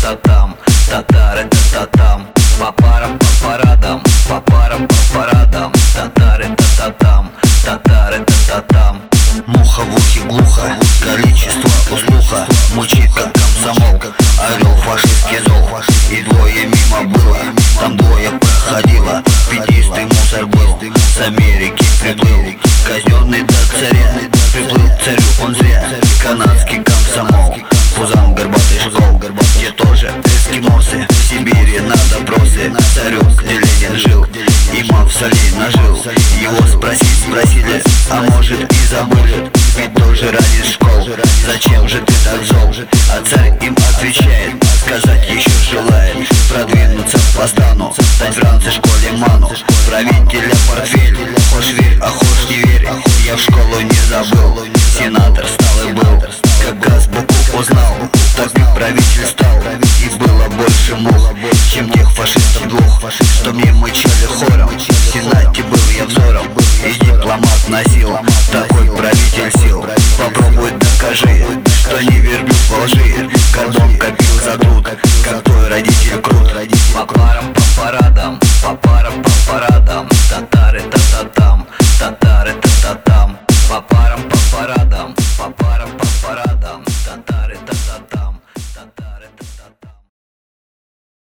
та-там, татары та-та-там По парам, по парадам, по парам, по парадам Татары та-та-там, татары та-та-там Муха в ухе глухо, количество услуха Мучит как комсомол, орел фашистский зол. И двое мимо было, там двое проходило Пятистый мусор был, с Америки приплыл. Казненный до царя, приплыл царю он зря Канадский допросы Царю, где Ленин жил? Имам в солей нажил Его спросить спросили А может и забыли? Ведь тоже ради школ. Зачем же ты так зол? А царь им отвечает. Сказать еще желает. Продвинуться по стану Стать в школе ману. Правителя портфель. Хошь верь, а хошь не верь. Я в школу не забыл. Сенатор стал и был и правитель стал И было больше мух Чем тех фашистов двух. Что мне мычали хором В Сенате был я взором. И дипломат носил Такой правитель сил. Попробуй докажи Что не верблюд во лжи. Кордон копил за труд Как твой родитель крут. По парам, по парадам По парам, по парадам. Татары, та-та-там Татары, та-та-там. По парам, по парадам По парам, по парадам. Татары, та-та ta ta